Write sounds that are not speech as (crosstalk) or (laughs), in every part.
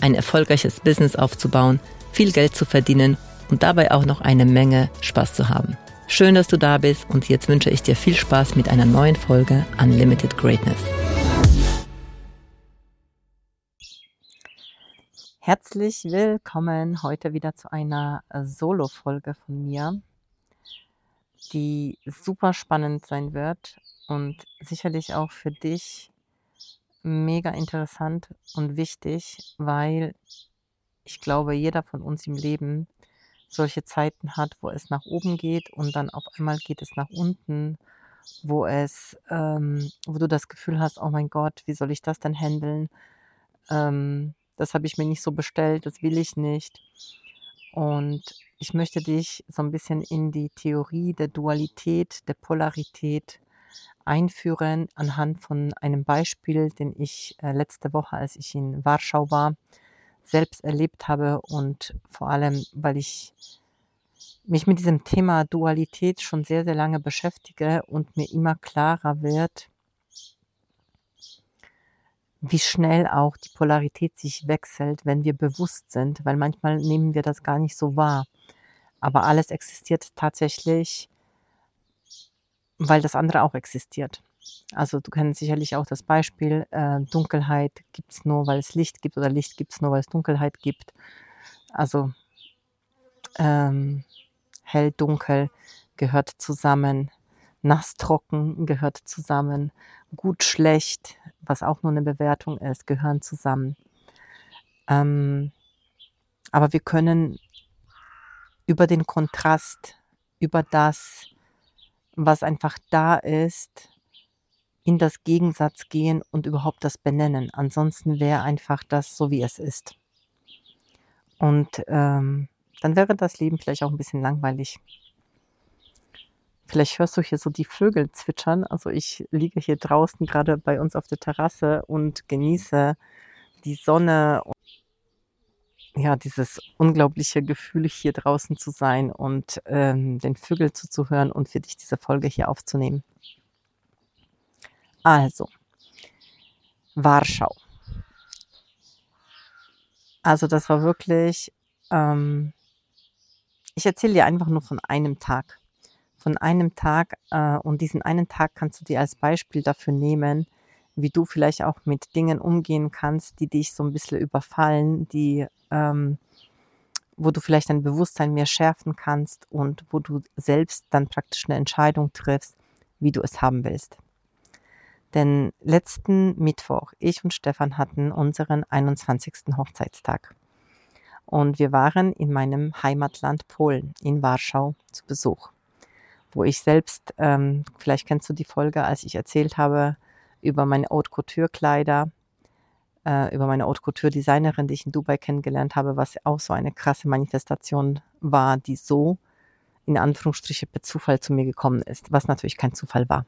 ein erfolgreiches Business aufzubauen, viel Geld zu verdienen und dabei auch noch eine Menge Spaß zu haben. Schön, dass du da bist und jetzt wünsche ich dir viel Spaß mit einer neuen Folge Unlimited Greatness. Herzlich willkommen heute wieder zu einer Solo-Folge von mir, die super spannend sein wird und sicherlich auch für dich mega interessant und wichtig, weil ich glaube, jeder von uns im Leben solche Zeiten hat, wo es nach oben geht und dann auf einmal geht es nach unten, wo es, ähm, wo du das Gefühl hast, oh mein Gott, wie soll ich das denn handeln? Ähm, das habe ich mir nicht so bestellt, das will ich nicht. Und ich möchte dich so ein bisschen in die Theorie der Dualität, der Polarität einführen anhand von einem Beispiel, den ich äh, letzte Woche, als ich in Warschau war, selbst erlebt habe und vor allem, weil ich mich mit diesem Thema Dualität schon sehr, sehr lange beschäftige und mir immer klarer wird, wie schnell auch die Polarität sich wechselt, wenn wir bewusst sind, weil manchmal nehmen wir das gar nicht so wahr. Aber alles existiert tatsächlich weil das andere auch existiert. Also du kennst sicherlich auch das Beispiel, äh, Dunkelheit gibt es nur, weil es Licht gibt oder Licht gibt es nur, weil es Dunkelheit gibt. Also ähm, hell, dunkel gehört zusammen, nass, trocken gehört zusammen, gut, schlecht, was auch nur eine Bewertung ist, gehören zusammen. Ähm, aber wir können über den Kontrast, über das, was einfach da ist, in das Gegensatz gehen und überhaupt das benennen. Ansonsten wäre einfach das so, wie es ist. Und ähm, dann wäre das Leben vielleicht auch ein bisschen langweilig. Vielleicht hörst du hier so die Vögel zwitschern. Also ich liege hier draußen gerade bei uns auf der Terrasse und genieße die Sonne ja, dieses unglaubliche Gefühl, hier draußen zu sein und ähm, den Vögeln zuzuhören und für dich diese Folge hier aufzunehmen. Also, Warschau. Also das war wirklich, ähm, ich erzähle dir einfach nur von einem Tag. Von einem Tag äh, und diesen einen Tag kannst du dir als Beispiel dafür nehmen, wie du vielleicht auch mit Dingen umgehen kannst, die dich so ein bisschen überfallen, die, ähm, wo du vielleicht dein Bewusstsein mehr schärfen kannst und wo du selbst dann praktisch eine Entscheidung triffst, wie du es haben willst. Denn letzten Mittwoch, ich und Stefan hatten unseren 21. Hochzeitstag. Und wir waren in meinem Heimatland Polen, in Warschau, zu Besuch. Wo ich selbst, ähm, vielleicht kennst du die Folge, als ich erzählt habe, über meine Haute Couture Kleider, äh, über meine Haute Couture Designerin, die ich in Dubai kennengelernt habe, was auch so eine krasse Manifestation war, die so in Anführungsstriche per Zufall zu mir gekommen ist, was natürlich kein Zufall war.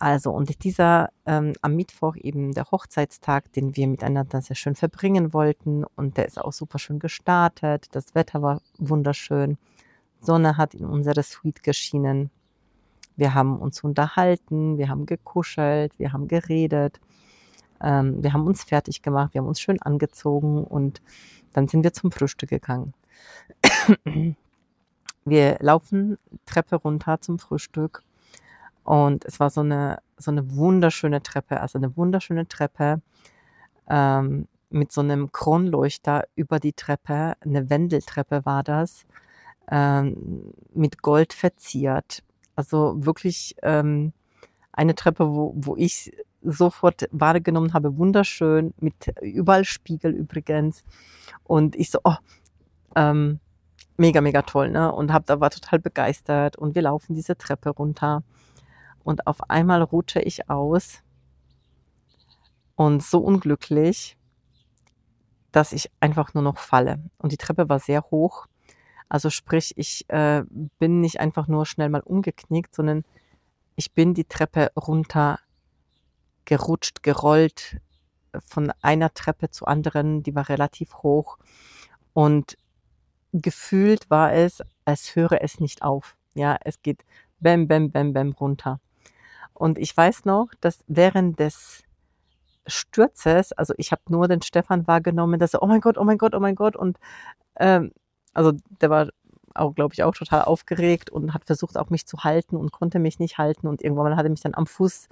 Also, und dieser ähm, am Mittwoch eben der Hochzeitstag, den wir miteinander sehr schön verbringen wollten. Und der ist auch super schön gestartet. Das Wetter war wunderschön. Sonne hat in unsere Suite geschienen. Wir haben uns unterhalten, wir haben gekuschelt, wir haben geredet, ähm, wir haben uns fertig gemacht, wir haben uns schön angezogen und dann sind wir zum Frühstück gegangen. (clears throat) wir laufen Treppe runter zum Frühstück und es war so eine, so eine wunderschöne Treppe, also eine wunderschöne Treppe ähm, mit so einem Kronleuchter über die Treppe, eine Wendeltreppe war das, ähm, mit Gold verziert. Also wirklich ähm, eine Treppe, wo, wo ich sofort wahrgenommen habe, wunderschön, mit überall Spiegel übrigens. Und ich so, oh, ähm, mega, mega toll, ne? Und hab, da war total begeistert. Und wir laufen diese Treppe runter. Und auf einmal rutsche ich aus und so unglücklich, dass ich einfach nur noch falle. Und die Treppe war sehr hoch. Also sprich, ich äh, bin nicht einfach nur schnell mal umgeknickt, sondern ich bin die Treppe runter gerutscht, gerollt, von einer Treppe zur anderen, die war relativ hoch. Und gefühlt war es, als höre es nicht auf. Ja, es geht bäm, bäm, bäm, bäm runter. Und ich weiß noch, dass während des Sturzes, also ich habe nur den Stefan wahrgenommen, dass er, oh mein Gott, oh mein Gott, oh mein Gott. Und ähm, also der war auch, glaube ich, auch total aufgeregt und hat versucht, auch mich zu halten und konnte mich nicht halten. Und irgendwann hat er mich dann am Fuß,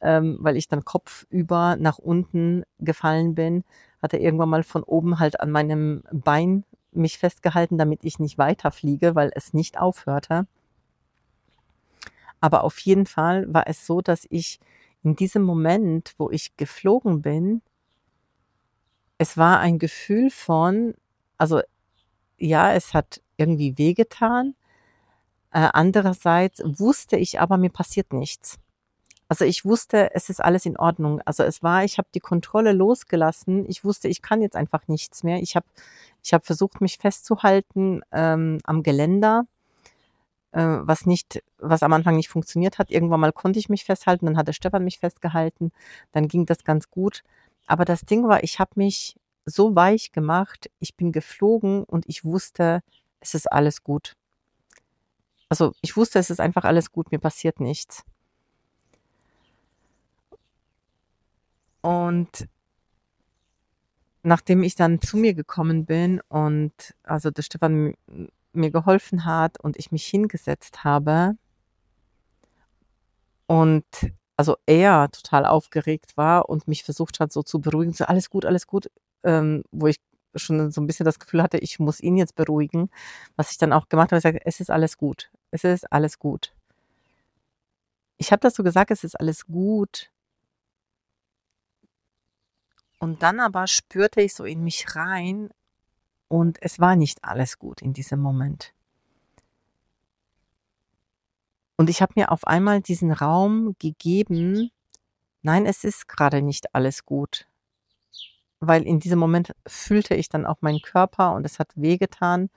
ähm, weil ich dann kopfüber nach unten gefallen bin, hat er irgendwann mal von oben halt an meinem Bein mich festgehalten, damit ich nicht weiterfliege, weil es nicht aufhörte. Aber auf jeden Fall war es so, dass ich in diesem Moment, wo ich geflogen bin, es war ein Gefühl von, also ja, es hat irgendwie wehgetan. Äh, andererseits wusste ich aber, mir passiert nichts. Also ich wusste, es ist alles in Ordnung. Also es war, ich habe die Kontrolle losgelassen. Ich wusste, ich kann jetzt einfach nichts mehr. Ich habe ich hab versucht, mich festzuhalten ähm, am Geländer äh, was nicht, was am Anfang nicht funktioniert hat. Irgendwann mal konnte ich mich festhalten, dann hat der Stefan mich festgehalten, dann ging das ganz gut. Aber das Ding war, ich habe mich so weich gemacht, ich bin geflogen und ich wusste, es ist alles gut. Also ich wusste, es ist einfach alles gut, mir passiert nichts. Und nachdem ich dann zu mir gekommen bin und also der Stefan mir geholfen hat und ich mich hingesetzt habe und also er total aufgeregt war und mich versucht hat, so zu beruhigen, so alles gut, alles gut, ähm, wo ich schon so ein bisschen das Gefühl hatte, ich muss ihn jetzt beruhigen, was ich dann auch gemacht habe, ich sage, es ist alles gut, es ist alles gut. Ich habe das so gesagt, es ist alles gut. Und dann aber spürte ich so in mich rein, und es war nicht alles gut in diesem Moment. Und ich habe mir auf einmal diesen Raum gegeben, nein, es ist gerade nicht alles gut. Weil in diesem Moment fühlte ich dann auch meinen Körper und es hat wehgetan.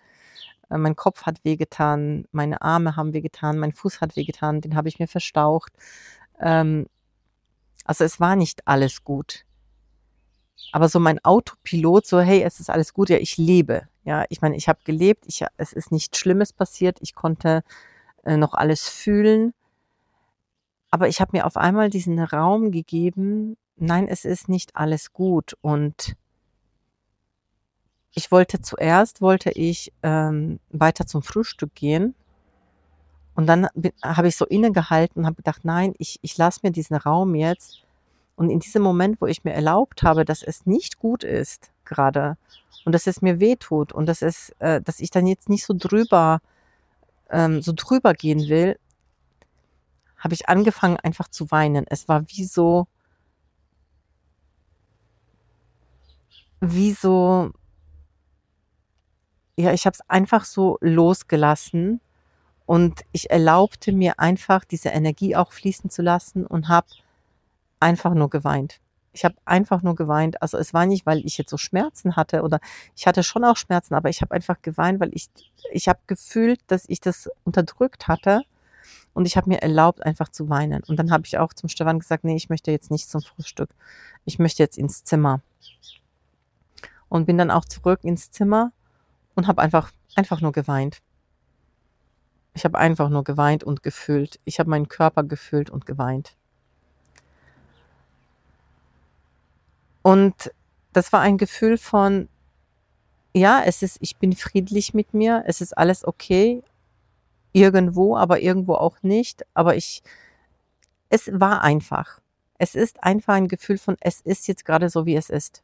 Äh, mein Kopf hat wehgetan, meine Arme haben wehgetan, mein Fuß hat wehgetan, den habe ich mir verstaucht. Ähm, also es war nicht alles gut aber so mein Autopilot, so hey, es ist alles gut, ja, ich lebe. Ja, ich meine, ich habe gelebt, ich, es ist nichts Schlimmes passiert, ich konnte äh, noch alles fühlen. Aber ich habe mir auf einmal diesen Raum gegeben, nein, es ist nicht alles gut. Und ich wollte zuerst, wollte ich ähm, weiter zum Frühstück gehen. Und dann habe ich so innegehalten und habe gedacht, nein, ich, ich lasse mir diesen Raum jetzt und in diesem Moment, wo ich mir erlaubt habe, dass es nicht gut ist gerade und dass es mir weh tut und dass es, äh, dass ich dann jetzt nicht so drüber, ähm, so drüber gehen will, habe ich angefangen einfach zu weinen. Es war wie so, wie so, ja, ich habe es einfach so losgelassen und ich erlaubte mir einfach diese Energie auch fließen zu lassen und habe einfach nur geweint. Ich habe einfach nur geweint. Also es war nicht, weil ich jetzt so Schmerzen hatte oder ich hatte schon auch Schmerzen, aber ich habe einfach geweint, weil ich ich habe gefühlt, dass ich das unterdrückt hatte und ich habe mir erlaubt einfach zu weinen. Und dann habe ich auch zum Stefan gesagt, nee, ich möchte jetzt nicht zum Frühstück. Ich möchte jetzt ins Zimmer. Und bin dann auch zurück ins Zimmer und habe einfach einfach nur geweint. Ich habe einfach nur geweint und gefühlt. Ich habe meinen Körper gefühlt und geweint. Und das war ein Gefühl von, ja, es ist, ich bin friedlich mit mir, es ist alles okay, irgendwo, aber irgendwo auch nicht. Aber ich, es war einfach. Es ist einfach ein Gefühl von, es ist jetzt gerade so, wie es ist.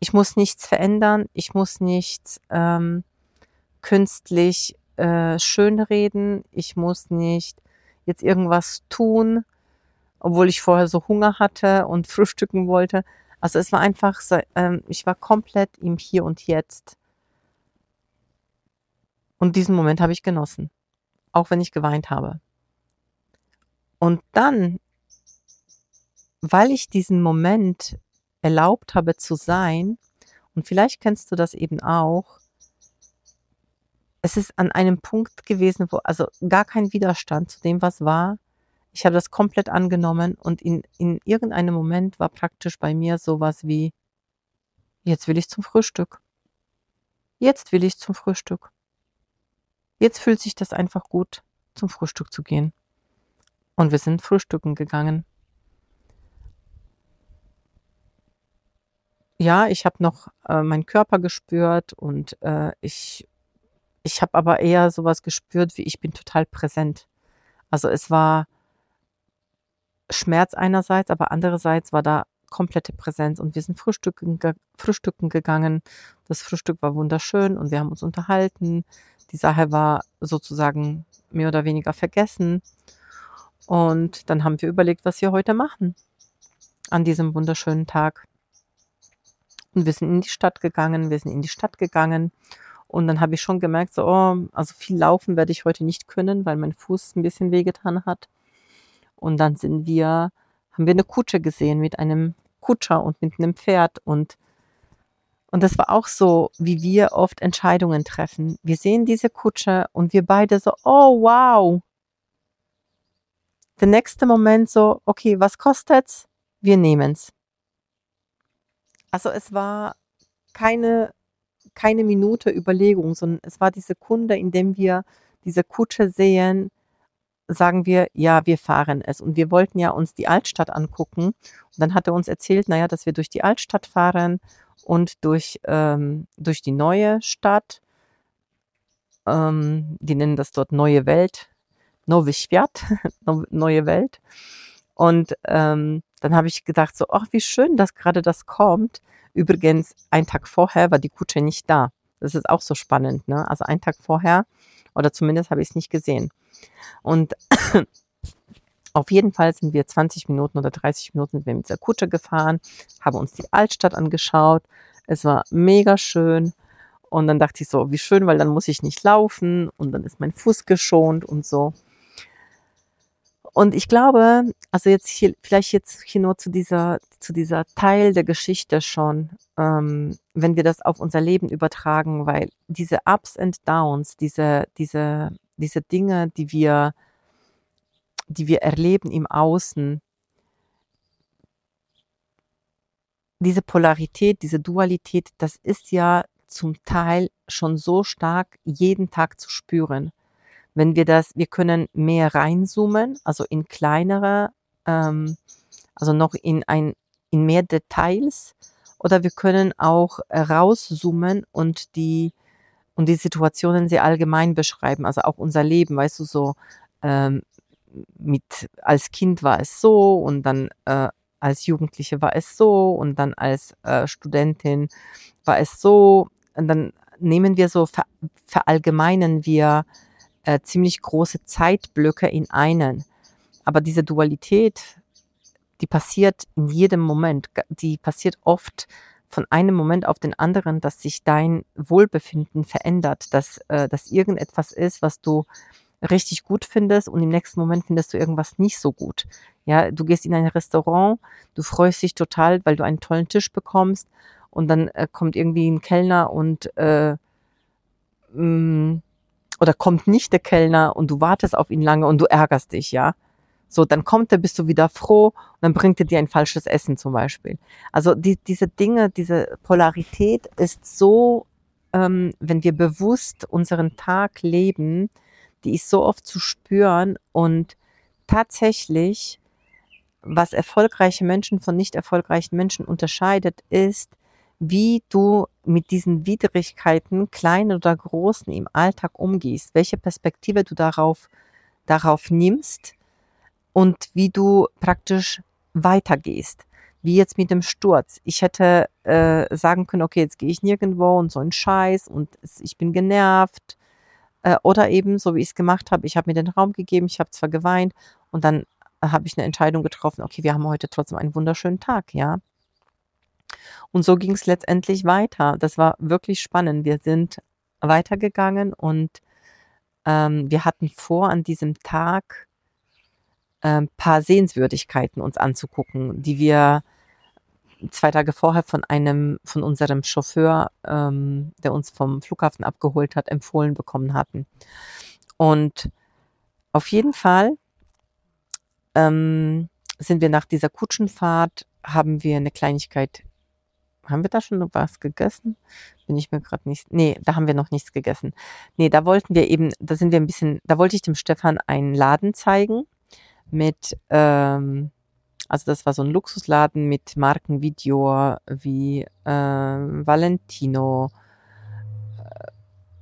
Ich muss nichts verändern, ich muss nichts ähm, künstlich äh, schönreden, ich muss nicht jetzt irgendwas tun, obwohl ich vorher so Hunger hatte und (laughs) frühstücken wollte. Also es war einfach, ähm, ich war komplett im Hier und Jetzt. Und diesen Moment habe ich genossen, auch wenn ich geweint habe. Und dann, weil ich diesen Moment erlaubt habe zu sein Und vielleicht kennst du das eben auch. Es ist an einem Punkt gewesen, wo also gar kein Widerstand zu dem, was war. Ich habe das komplett angenommen und in, in irgendeinem Moment war praktisch bei mir sowas wie, jetzt will ich zum Frühstück. Jetzt will ich zum Frühstück. Jetzt fühlt sich das einfach gut, zum Frühstück zu gehen. Und wir sind frühstücken gegangen. Ja, ich habe noch äh, meinen Körper gespürt und äh, ich, ich habe aber eher sowas gespürt, wie ich bin total präsent. Also es war Schmerz einerseits, aber andererseits war da komplette Präsenz und wir sind frühstücken, ge frühstücken gegangen. Das Frühstück war wunderschön und wir haben uns unterhalten. Die Sache war sozusagen mehr oder weniger vergessen. Und dann haben wir überlegt, was wir heute machen an diesem wunderschönen Tag. Und wir sind in die Stadt gegangen, wir sind in die Stadt gegangen. Und dann habe ich schon gemerkt, so, oh, also viel laufen werde ich heute nicht können, weil mein Fuß ein bisschen wehgetan hat. Und dann sind wir, haben wir eine Kutsche gesehen mit einem Kutscher und mit einem Pferd und und das war auch so, wie wir oft Entscheidungen treffen. Wir sehen diese Kutsche und wir beide so, oh wow. Der nächste Moment so, okay, was kostet's? Wir nehmen's. Also es war keine, keine Minute Überlegung, sondern es war die Sekunde, in dem wir diese Kutsche sehen, sagen wir, ja, wir fahren es. Und wir wollten ja uns die Altstadt angucken. Und dann hat er uns erzählt, naja, dass wir durch die Altstadt fahren und durch, ähm, durch die neue Stadt. Ähm, die nennen das dort Neue Welt. Nowy Świat, (laughs) neue Welt. Und ähm, dann habe ich gedacht, so, ach, wie schön, dass gerade das kommt. Übrigens, ein Tag vorher war die Kutsche nicht da. Das ist auch so spannend, ne? Also ein Tag vorher, oder zumindest habe ich es nicht gesehen. Und (coughs) auf jeden Fall sind wir 20 Minuten oder 30 Minuten sind wir mit der Kutsche gefahren, haben uns die Altstadt angeschaut. Es war mega schön. Und dann dachte ich so, wie schön, weil dann muss ich nicht laufen und dann ist mein Fuß geschont und so. Und ich glaube, also jetzt hier, vielleicht jetzt hier nur zu dieser, zu dieser Teil der Geschichte schon, ähm, wenn wir das auf unser Leben übertragen, weil diese Ups and Downs, diese, diese, diese Dinge, die wir, die wir erleben im Außen, diese Polarität, diese Dualität, das ist ja zum Teil schon so stark jeden Tag zu spüren. Wenn wir das, wir können mehr reinzoomen, also in kleinere, ähm, also noch in ein, in mehr Details, oder wir können auch rauszoomen und die und die Situationen sehr allgemein beschreiben, also auch unser Leben, weißt du, so ähm, mit als Kind war es so und dann äh, als Jugendliche war es so und dann als äh, Studentin war es so. Und dann nehmen wir so ver verallgemeinen wir äh, ziemlich große Zeitblöcke in einen. Aber diese Dualität, die passiert in jedem Moment, die passiert oft von einem Moment auf den anderen, dass sich dein Wohlbefinden verändert, dass, äh, dass irgendetwas ist, was du richtig gut findest und im nächsten Moment findest du irgendwas nicht so gut. Ja, du gehst in ein Restaurant, du freust dich total, weil du einen tollen Tisch bekommst und dann äh, kommt irgendwie ein Kellner und äh, mh, mm, oder kommt nicht der Kellner und du wartest auf ihn lange und du ärgerst dich, ja. So, dann kommt er, bist du wieder froh und dann bringt er dir ein falsches Essen zum Beispiel. Also die, diese Dinge, diese Polarität ist so, ähm, wenn wir bewusst unseren Tag leben, die ist so oft zu spüren und tatsächlich, was erfolgreiche Menschen von nicht erfolgreichen Menschen unterscheidet, ist, wie du mit diesen Widrigkeiten, kleinen oder großen, im Alltag umgehst, welche Perspektive du darauf, darauf nimmst und wie du praktisch weitergehst. Wie jetzt mit dem Sturz. Ich hätte äh, sagen können, okay, jetzt gehe ich nirgendwo und so ein Scheiß und ich bin genervt. Äh, oder eben, so wie ich es gemacht habe, ich habe mir den Raum gegeben, ich habe zwar geweint und dann habe ich eine Entscheidung getroffen, okay, wir haben heute trotzdem einen wunderschönen Tag, ja. Und so ging es letztendlich weiter. Das war wirklich spannend. Wir sind weitergegangen und ähm, wir hatten vor, an diesem Tag ein ähm, paar Sehenswürdigkeiten uns anzugucken, die wir zwei Tage vorher von einem, von unserem Chauffeur, ähm, der uns vom Flughafen abgeholt hat, empfohlen bekommen hatten. Und auf jeden Fall ähm, sind wir nach dieser Kutschenfahrt, haben wir eine Kleinigkeit, haben wir da schon was gegessen? Bin ich mir gerade nicht, nee, da haben wir noch nichts gegessen. Nee, da wollten wir eben, da sind wir ein bisschen, da wollte ich dem Stefan einen Laden zeigen mit, ähm, also das war so ein Luxusladen mit Marken wie Dior, wie äh, Valentino,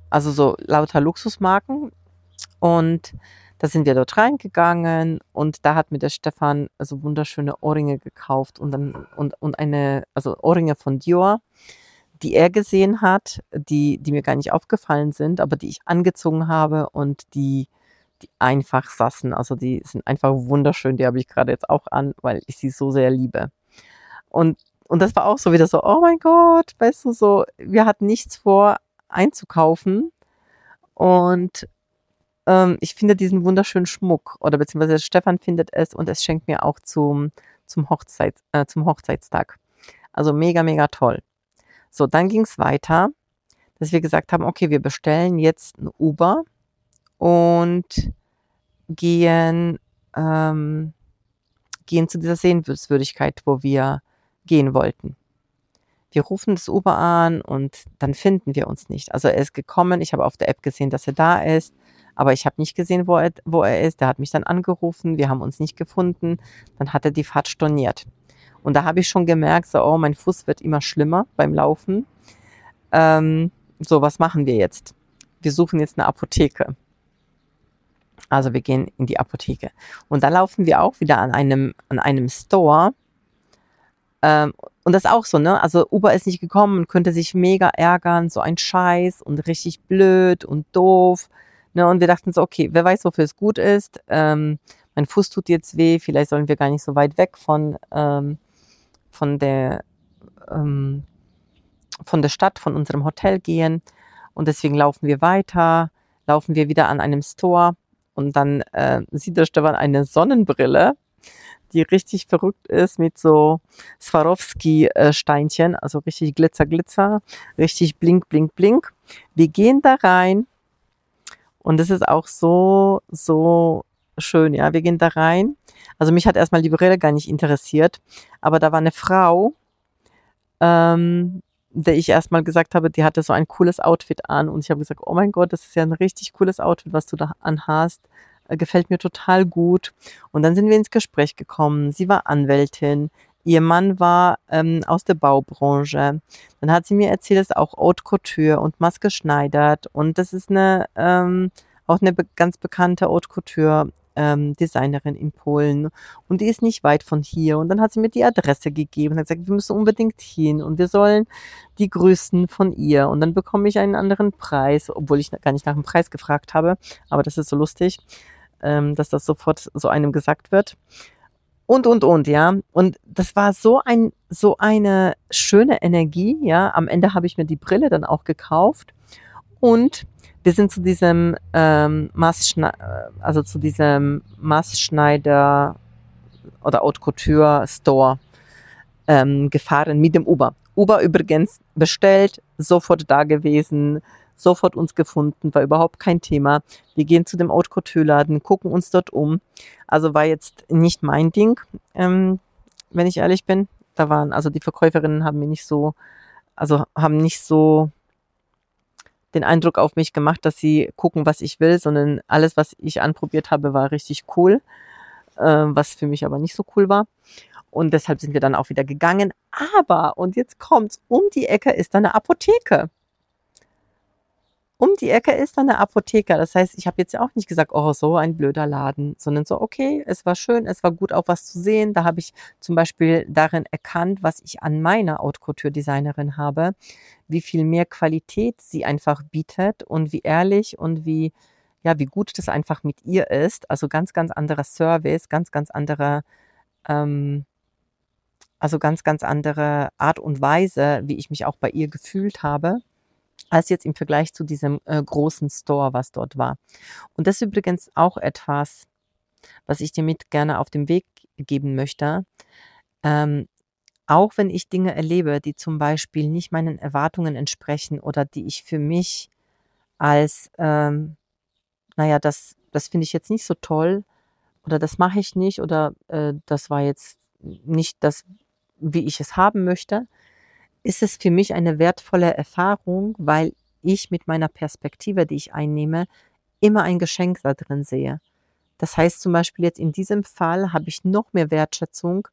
also so lauter Luxusmarken. Und da sind wir dort reingegangen und da hat mir der Stefan so wunderschöne Ohrringe gekauft und dann und, und eine, also Ohrringe von Dior, die er gesehen hat, die, die mir gar nicht aufgefallen sind, aber die ich angezogen habe und die die einfach sassen. Also die sind einfach wunderschön. Die habe ich gerade jetzt auch an, weil ich sie so sehr liebe. Und, und das war auch so wieder so, oh mein Gott, weißt du, so, wir hatten nichts vor einzukaufen. Und ähm, ich finde diesen wunderschönen Schmuck oder beziehungsweise Stefan findet es und es schenkt mir auch zum, zum, Hochzeit, äh, zum Hochzeitstag. Also mega, mega toll. So, dann ging es weiter, dass wir gesagt haben, okay, wir bestellen jetzt ein Uber und gehen, ähm, gehen zu dieser Sehenswürdigkeit, wo wir gehen wollten. Wir rufen das Uber an und dann finden wir uns nicht. Also er ist gekommen, ich habe auf der App gesehen, dass er da ist, aber ich habe nicht gesehen, wo er, wo er ist. Der hat mich dann angerufen, wir haben uns nicht gefunden, dann hat er die Fahrt storniert. Und da habe ich schon gemerkt, so, oh, mein Fuß wird immer schlimmer beim Laufen. Ähm, so, was machen wir jetzt? Wir suchen jetzt eine Apotheke. Also wir gehen in die Apotheke. Und da laufen wir auch wieder an einem, an einem Store. Ähm, und das ist auch so, ne? Also Uber ist nicht gekommen und könnte sich mega ärgern, so ein Scheiß und richtig blöd und doof. Ne? Und wir dachten so, okay, wer weiß, wofür es gut ist. Ähm, mein Fuß tut jetzt weh, vielleicht sollen wir gar nicht so weit weg von, ähm, von der ähm, von der Stadt, von unserem Hotel gehen. Und deswegen laufen wir weiter, laufen wir wieder an einem Store und dann äh, sieht der Stefan eine Sonnenbrille, die richtig verrückt ist mit so Swarovski-Steinchen, also richtig Glitzer, Glitzer, richtig Blink, Blink, Blink. Wir gehen da rein und es ist auch so, so schön, ja. Wir gehen da rein. Also mich hat erstmal die Brille gar nicht interessiert, aber da war eine Frau, ähm, der ich erstmal gesagt habe, die hatte so ein cooles Outfit an und ich habe gesagt, oh mein Gott, das ist ja ein richtig cooles Outfit, was du da anhast. Äh, gefällt mir total gut. Und dann sind wir ins Gespräch gekommen. Sie war Anwältin. Ihr Mann war ähm, aus der Baubranche. Dann hat sie mir erzählt, dass auch Haute Couture und Maske schneidert. Und das ist eine, ähm, auch eine be ganz bekannte Haute Couture ähm, Designerin in Polen und die ist nicht weit von hier. Und dann hat sie mir die Adresse gegeben und hat gesagt, wir müssen unbedingt hin und wir sollen die grüßen von ihr. Und dann bekomme ich einen anderen Preis, obwohl ich gar nicht nach dem Preis gefragt habe. Aber das ist so lustig, ähm, dass das sofort so einem gesagt wird. Und, und, und, ja. Und das war so ein, so eine schöne Energie, ja. Am Ende habe ich mir die Brille dann auch gekauft und wir sind zu diesem ähm, Maßschneider, also zu diesem Maßschneider oder Haute Couture Store ähm, gefahren mit dem Uber. Uber übrigens bestellt, sofort da gewesen, sofort uns gefunden, war überhaupt kein Thema. Wir gehen zu dem Haute Couture Laden, gucken uns dort um. Also war jetzt nicht mein Ding, ähm, wenn ich ehrlich bin. Da waren, also die Verkäuferinnen haben mir nicht so, also haben nicht so den Eindruck auf mich gemacht, dass sie gucken, was ich will, sondern alles, was ich anprobiert habe, war richtig cool, äh, was für mich aber nicht so cool war. Und deshalb sind wir dann auch wieder gegangen. Aber, und jetzt kommt's, um die Ecke ist eine Apotheke um die Ecke ist dann eine Apotheke. Das heißt, ich habe jetzt ja auch nicht gesagt, oh, so ein blöder Laden, sondern so, okay, es war schön, es war gut auch was zu sehen. Da habe ich zum Beispiel darin erkannt, was ich an meiner Haute Couture Designerin habe, wie viel mehr Qualität sie einfach bietet und wie ehrlich und wie, ja, wie gut das einfach mit ihr ist. Also ganz, ganz anderer Service, ganz, ganz andere, ähm, also ganz, ganz andere Art und Weise, wie ich mich auch bei ihr gefühlt habe als jetzt im Vergleich zu diesem äh, großen Store, was dort war. Und das ist übrigens auch etwas, was ich dir mit gerne auf den Weg geben möchte. Ähm, auch wenn ich Dinge erlebe, die zum Beispiel nicht meinen Erwartungen entsprechen oder die ich für mich als, ähm, naja, das, das finde ich jetzt nicht so toll oder das mache ich nicht oder äh, das war jetzt nicht das, wie ich es haben möchte, ist es für mich eine wertvolle Erfahrung, weil ich mit meiner Perspektive, die ich einnehme, immer ein Geschenk da drin sehe. Das heißt zum Beispiel jetzt in diesem Fall habe ich noch mehr Wertschätzung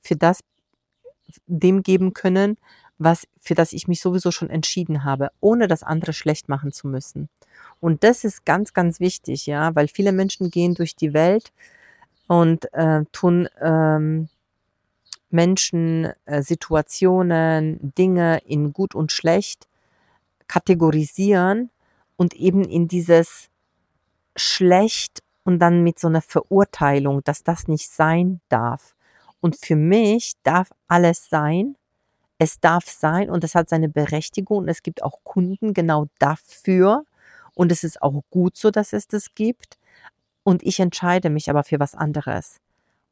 für das dem geben können, was, für das ich mich sowieso schon entschieden habe, ohne das andere schlecht machen zu müssen. Und das ist ganz, ganz wichtig, ja, weil viele Menschen gehen durch die Welt und äh, tun ähm, Menschen, äh, Situationen, Dinge in gut und schlecht kategorisieren und eben in dieses schlecht und dann mit so einer Verurteilung, dass das nicht sein darf. Und für mich darf alles sein. Es darf sein und es hat seine Berechtigung und es gibt auch Kunden genau dafür. Und es ist auch gut so, dass es das gibt. Und ich entscheide mich aber für was anderes.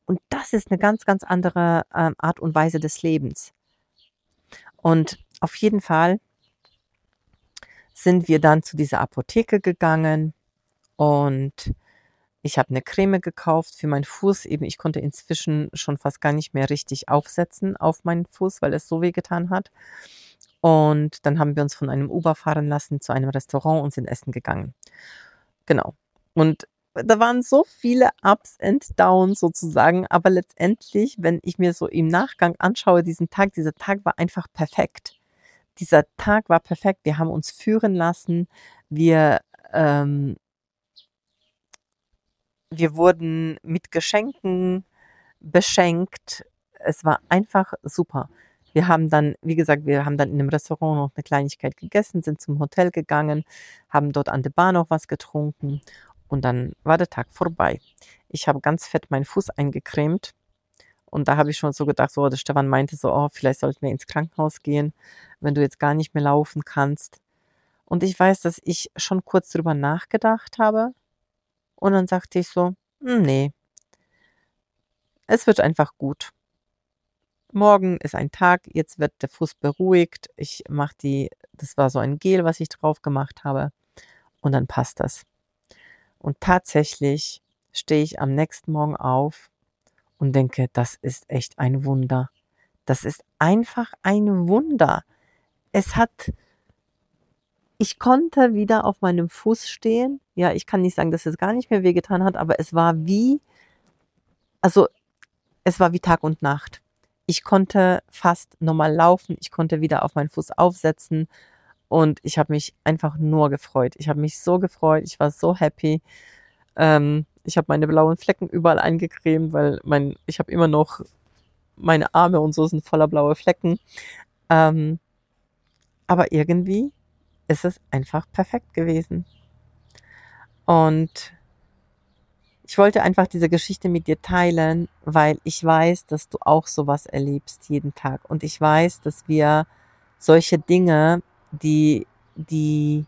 Und das ist eine ganz, ganz andere ähm, Art und Weise des Lebens. Und auf jeden Fall sind wir dann zu dieser Apotheke gegangen und ich habe eine Creme gekauft für meinen Fuß. Eben, ich konnte inzwischen schon fast gar nicht mehr richtig aufsetzen auf meinen Fuß, weil es so weh getan hat. Und dann haben wir uns von einem Uber fahren lassen zu einem Restaurant und sind essen gegangen. Genau. Und da waren so viele Ups and Downs sozusagen, aber letztendlich, wenn ich mir so im Nachgang anschaue, diesen Tag, dieser Tag war einfach perfekt. Dieser Tag war perfekt. Wir haben uns führen lassen. Wir ähm, wir wurden mit Geschenken beschenkt. Es war einfach super. Wir haben dann, wie gesagt, wir haben dann in einem Restaurant noch eine Kleinigkeit gegessen, sind zum Hotel gegangen, haben dort an der Bar noch was getrunken und dann war der Tag vorbei. Ich habe ganz fett meinen Fuß eingecremt und da habe ich schon so gedacht, so, der Stefan meinte so, oh, vielleicht sollten wir ins Krankenhaus gehen, wenn du jetzt gar nicht mehr laufen kannst. Und ich weiß, dass ich schon kurz drüber nachgedacht habe, und dann sagte ich so, hm, nee, es wird einfach gut. Morgen ist ein Tag, jetzt wird der Fuß beruhigt. Ich mache die, das war so ein Gel, was ich drauf gemacht habe. Und dann passt das. Und tatsächlich stehe ich am nächsten Morgen auf und denke, das ist echt ein Wunder. Das ist einfach ein Wunder. Es hat ich konnte wieder auf meinem Fuß stehen. Ja, ich kann nicht sagen, dass es gar nicht mehr wehgetan hat, aber es war wie, also es war wie Tag und Nacht. Ich konnte fast normal laufen, ich konnte wieder auf meinen Fuß aufsetzen und ich habe mich einfach nur gefreut. Ich habe mich so gefreut, ich war so happy. Ähm, ich habe meine blauen Flecken überall eingecremt, weil mein, ich habe immer noch meine Arme und so sind voller blaue Flecken. Ähm, aber irgendwie ist es einfach perfekt gewesen. Und ich wollte einfach diese Geschichte mit dir teilen, weil ich weiß, dass du auch sowas erlebst jeden Tag. Und ich weiß, dass wir solche Dinge, die, die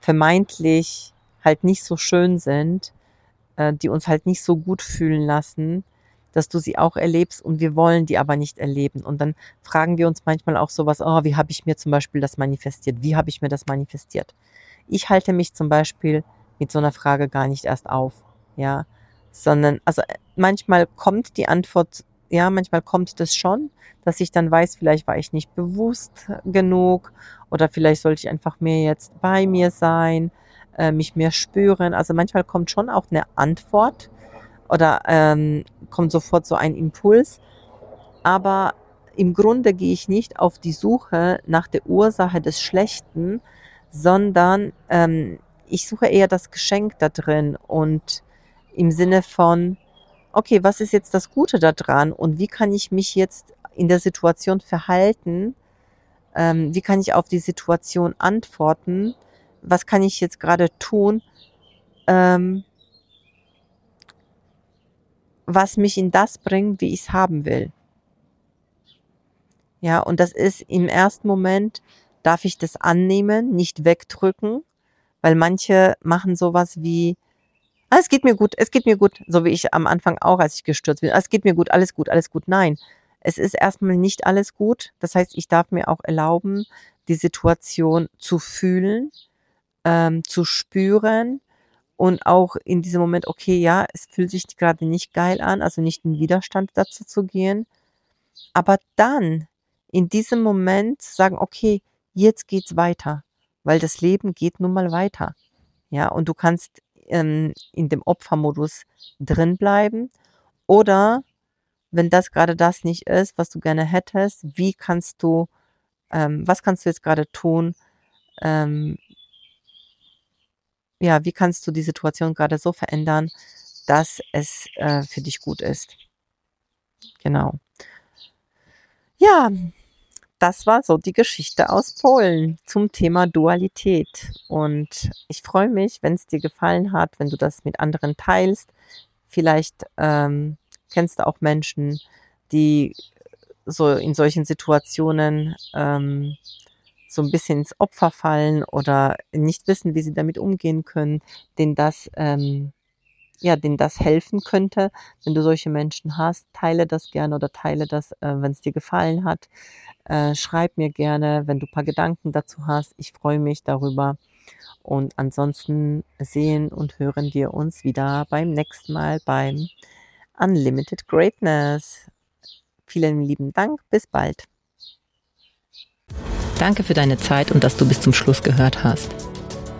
vermeintlich halt nicht so schön sind, äh, die uns halt nicht so gut fühlen lassen, dass du sie auch erlebst und wir wollen die aber nicht erleben. Und dann fragen wir uns manchmal auch sowas, oh, wie habe ich mir zum Beispiel das manifestiert? Wie habe ich mir das manifestiert? Ich halte mich zum Beispiel mit so einer Frage gar nicht erst auf, ja, sondern, also manchmal kommt die Antwort, ja, manchmal kommt das schon, dass ich dann weiß, vielleicht war ich nicht bewusst genug oder vielleicht sollte ich einfach mehr jetzt bei mir sein, äh, mich mehr spüren. Also manchmal kommt schon auch eine Antwort, oder ähm, kommt sofort so ein Impuls. Aber im Grunde gehe ich nicht auf die Suche nach der Ursache des Schlechten, sondern ähm, ich suche eher das Geschenk da drin und im Sinne von, okay, was ist jetzt das Gute da dran und wie kann ich mich jetzt in der Situation verhalten? Ähm, wie kann ich auf die Situation antworten? Was kann ich jetzt gerade tun? Ähm, was mich in das bringt, wie ich es haben will. Ja, und das ist im ersten Moment, darf ich das annehmen, nicht wegdrücken, weil manche machen sowas wie, es geht mir gut, es geht mir gut, so wie ich am Anfang auch, als ich gestürzt bin, ah, es geht mir gut, alles gut, alles gut. Nein, es ist erstmal nicht alles gut. Das heißt, ich darf mir auch erlauben, die Situation zu fühlen, ähm, zu spüren und auch in diesem Moment, okay, ja, es fühlt sich gerade nicht geil an, also nicht in Widerstand dazu zu gehen. Aber dann in diesem Moment sagen, okay, jetzt geht's weiter, weil das Leben geht nun mal weiter. Ja, und du kannst ähm, in dem Opfermodus drin bleiben oder wenn das gerade das nicht ist, was du gerne hättest, wie kannst du, ähm, was kannst du jetzt gerade tun? Ähm, ja, wie kannst du die Situation gerade so verändern, dass es äh, für dich gut ist? Genau. Ja, das war so die Geschichte aus Polen zum Thema Dualität. Und ich freue mich, wenn es dir gefallen hat, wenn du das mit anderen teilst. Vielleicht ähm, kennst du auch Menschen, die so in solchen Situationen ähm, so ein bisschen ins Opfer fallen oder nicht wissen, wie sie damit umgehen können, denen das, ähm, ja, denen das helfen könnte. Wenn du solche Menschen hast, teile das gerne oder teile das, äh, wenn es dir gefallen hat. Äh, schreib mir gerne, wenn du ein paar Gedanken dazu hast. Ich freue mich darüber. Und ansonsten sehen und hören wir uns wieder beim nächsten Mal beim Unlimited Greatness. Vielen lieben Dank, bis bald. Danke für deine Zeit und dass du bis zum Schluss gehört hast.